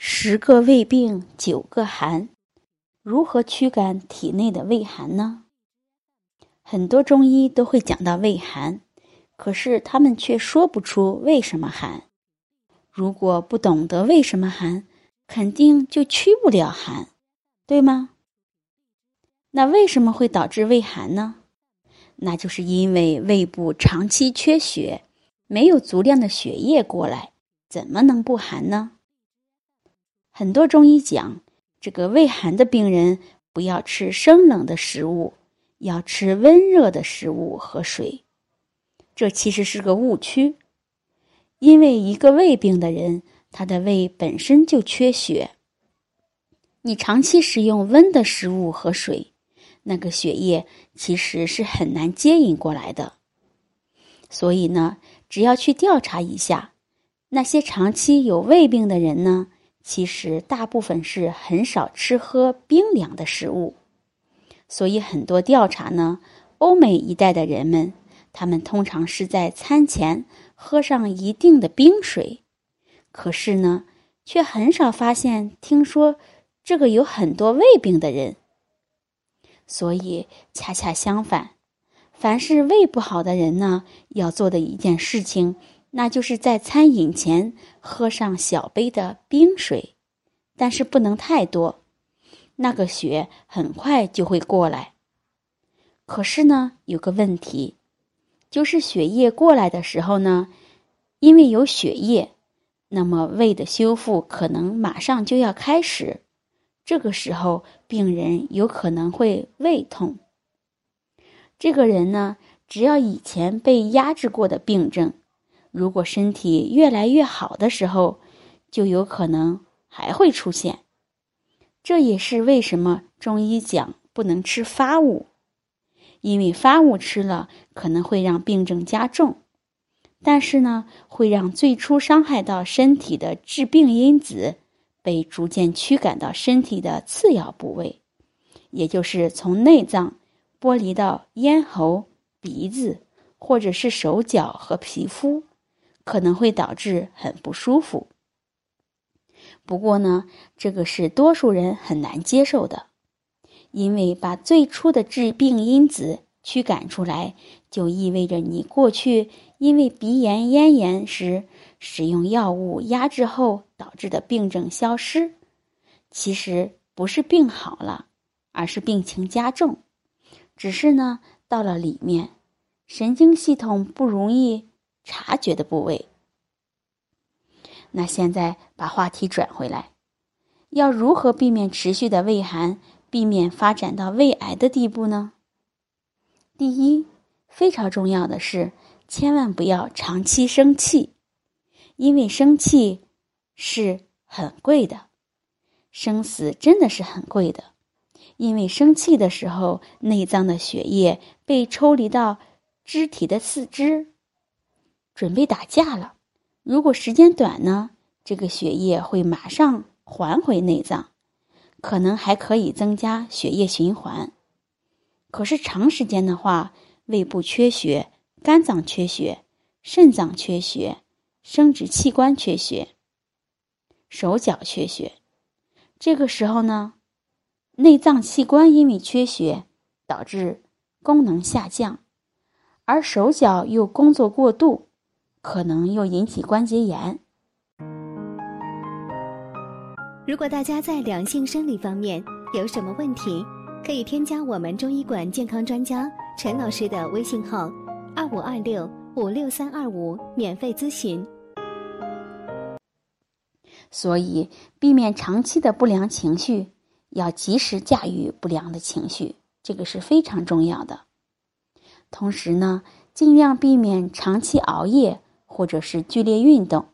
十个胃病，九个寒，如何驱赶体内的胃寒呢？很多中医都会讲到胃寒，可是他们却说不出为什么寒。如果不懂得为什么寒，肯定就驱不了寒，对吗？那为什么会导致胃寒呢？那就是因为胃部长期缺血，没有足量的血液过来，怎么能不寒呢？很多中医讲，这个胃寒的病人不要吃生冷的食物，要吃温热的食物和水。这其实是个误区，因为一个胃病的人，他的胃本身就缺血。你长期食用温的食物和水，那个血液其实是很难接引过来的。所以呢，只要去调查一下，那些长期有胃病的人呢。其实大部分是很少吃喝冰凉的食物，所以很多调查呢，欧美一带的人们，他们通常是在餐前喝上一定的冰水，可是呢，却很少发现听说这个有很多胃病的人。所以恰恰相反，凡是胃不好的人呢，要做的一件事情。那就是在餐饮前喝上小杯的冰水，但是不能太多，那个血很快就会过来。可是呢，有个问题，就是血液过来的时候呢，因为有血液，那么胃的修复可能马上就要开始，这个时候病人有可能会胃痛。这个人呢，只要以前被压制过的病症。如果身体越来越好的时候，就有可能还会出现。这也是为什么中医讲不能吃发物，因为发物吃了可能会让病症加重，但是呢，会让最初伤害到身体的致病因子被逐渐驱赶到身体的次要部位，也就是从内脏剥离到咽喉、鼻子，或者是手脚和皮肤。可能会导致很不舒服。不过呢，这个是多数人很难接受的，因为把最初的致病因子驱赶出来，就意味着你过去因为鼻炎、咽炎时使用药物压制后导致的病症消失。其实不是病好了，而是病情加重，只是呢到了里面，神经系统不容易。察觉的部位。那现在把话题转回来，要如何避免持续的胃寒，避免发展到胃癌的地步呢？第一，非常重要的是，千万不要长期生气，因为生气是很贵的，生死真的是很贵的。因为生气的时候，内脏的血液被抽离到肢体的四肢。准备打架了，如果时间短呢，这个血液会马上还回内脏，可能还可以增加血液循环。可是长时间的话，胃部缺血、肝脏缺血、肾脏缺血、生殖器官缺血、手脚缺血，这个时候呢，内脏器官因为缺血导致功能下降，而手脚又工作过度。可能又引起关节炎。如果大家在两性生理方面有什么问题，可以添加我们中医馆健康专家陈老师的微信号：二五二六五六三二五，免费咨询。所以，避免长期的不良情绪，要及时驾驭不良的情绪，这个是非常重要的。同时呢，尽量避免长期熬夜。或者是剧烈运动，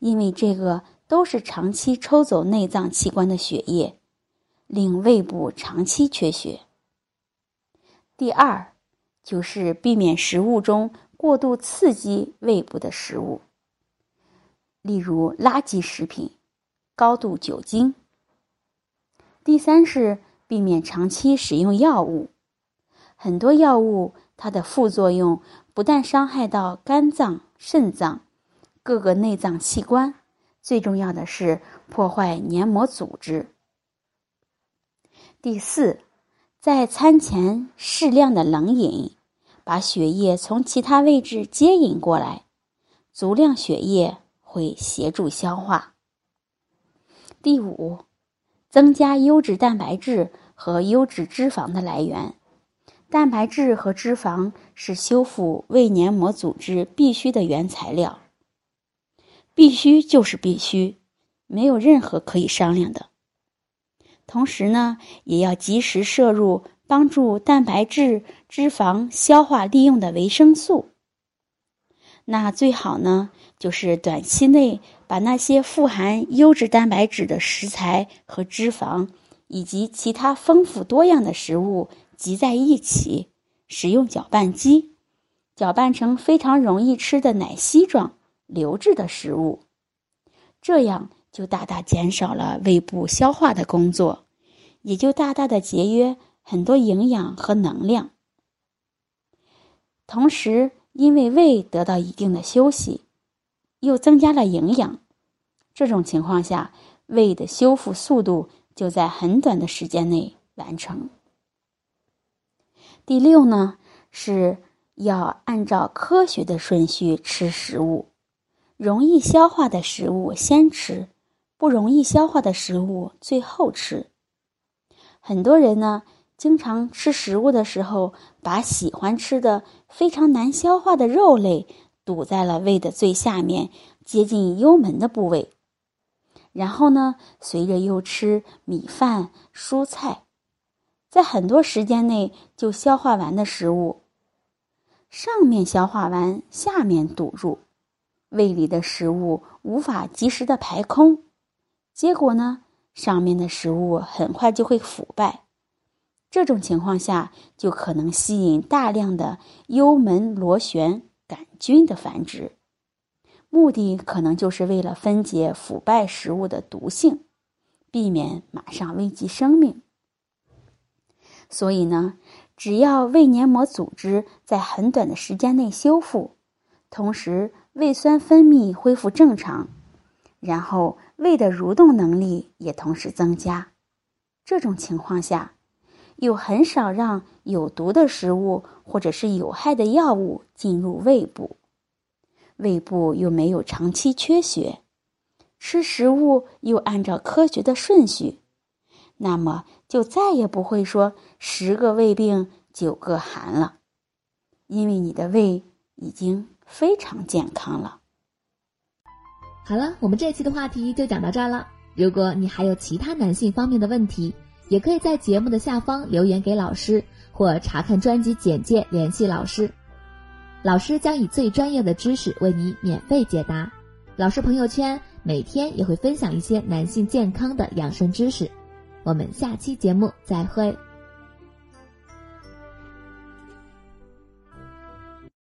因为这个都是长期抽走内脏器官的血液，令胃部长期缺血。第二，就是避免食物中过度刺激胃部的食物，例如垃圾食品、高度酒精。第三是避免长期使用药物，很多药物它的副作用不但伤害到肝脏。肾脏、各个内脏器官，最重要的是破坏黏膜组织。第四，在餐前适量的冷饮，把血液从其他位置接引过来，足量血液会协助消化。第五，增加优质蛋白质和优质脂肪的来源。蛋白质和脂肪是修复胃黏膜组织必须的原材料，必须就是必须，没有任何可以商量的。同时呢，也要及时摄入帮助蛋白质、脂肪消化利用的维生素。那最好呢，就是短期内把那些富含优质蛋白质的食材和脂肪，以及其他丰富多样的食物集在一起，使用搅拌机搅拌成非常容易吃的奶昔状流质的食物，这样。就大大减少了胃部消化的工作，也就大大的节约很多营养和能量。同时，因为胃得到一定的休息，又增加了营养，这种情况下，胃的修复速度就在很短的时间内完成。第六呢，是要按照科学的顺序吃食物，容易消化的食物先吃。不容易消化的食物最后吃。很多人呢，经常吃食物的时候，把喜欢吃的非常难消化的肉类堵在了胃的最下面，接近幽门的部位。然后呢，随着又吃米饭、蔬菜，在很多时间内就消化完的食物，上面消化完，下面堵住，胃里的食物无法及时的排空。结果呢，上面的食物很快就会腐败，这种情况下就可能吸引大量的幽门螺旋杆菌的繁殖，目的可能就是为了分解腐败食物的毒性，避免马上危及生命。所以呢，只要胃黏膜组织在很短的时间内修复，同时胃酸分泌恢复正常。然后胃的蠕动能力也同时增加，这种情况下，又很少让有毒的食物或者是有害的药物进入胃部，胃部又没有长期缺血，吃食物又按照科学的顺序，那么就再也不会说十个胃病九个寒了，因为你的胃已经非常健康了。好了，我们这期的话题就讲到这儿了。如果你还有其他男性方面的问题，也可以在节目的下方留言给老师，或查看专辑简介联系老师。老师将以最专业的知识为你免费解答。老师朋友圈每天也会分享一些男性健康的养生知识。我们下期节目再会。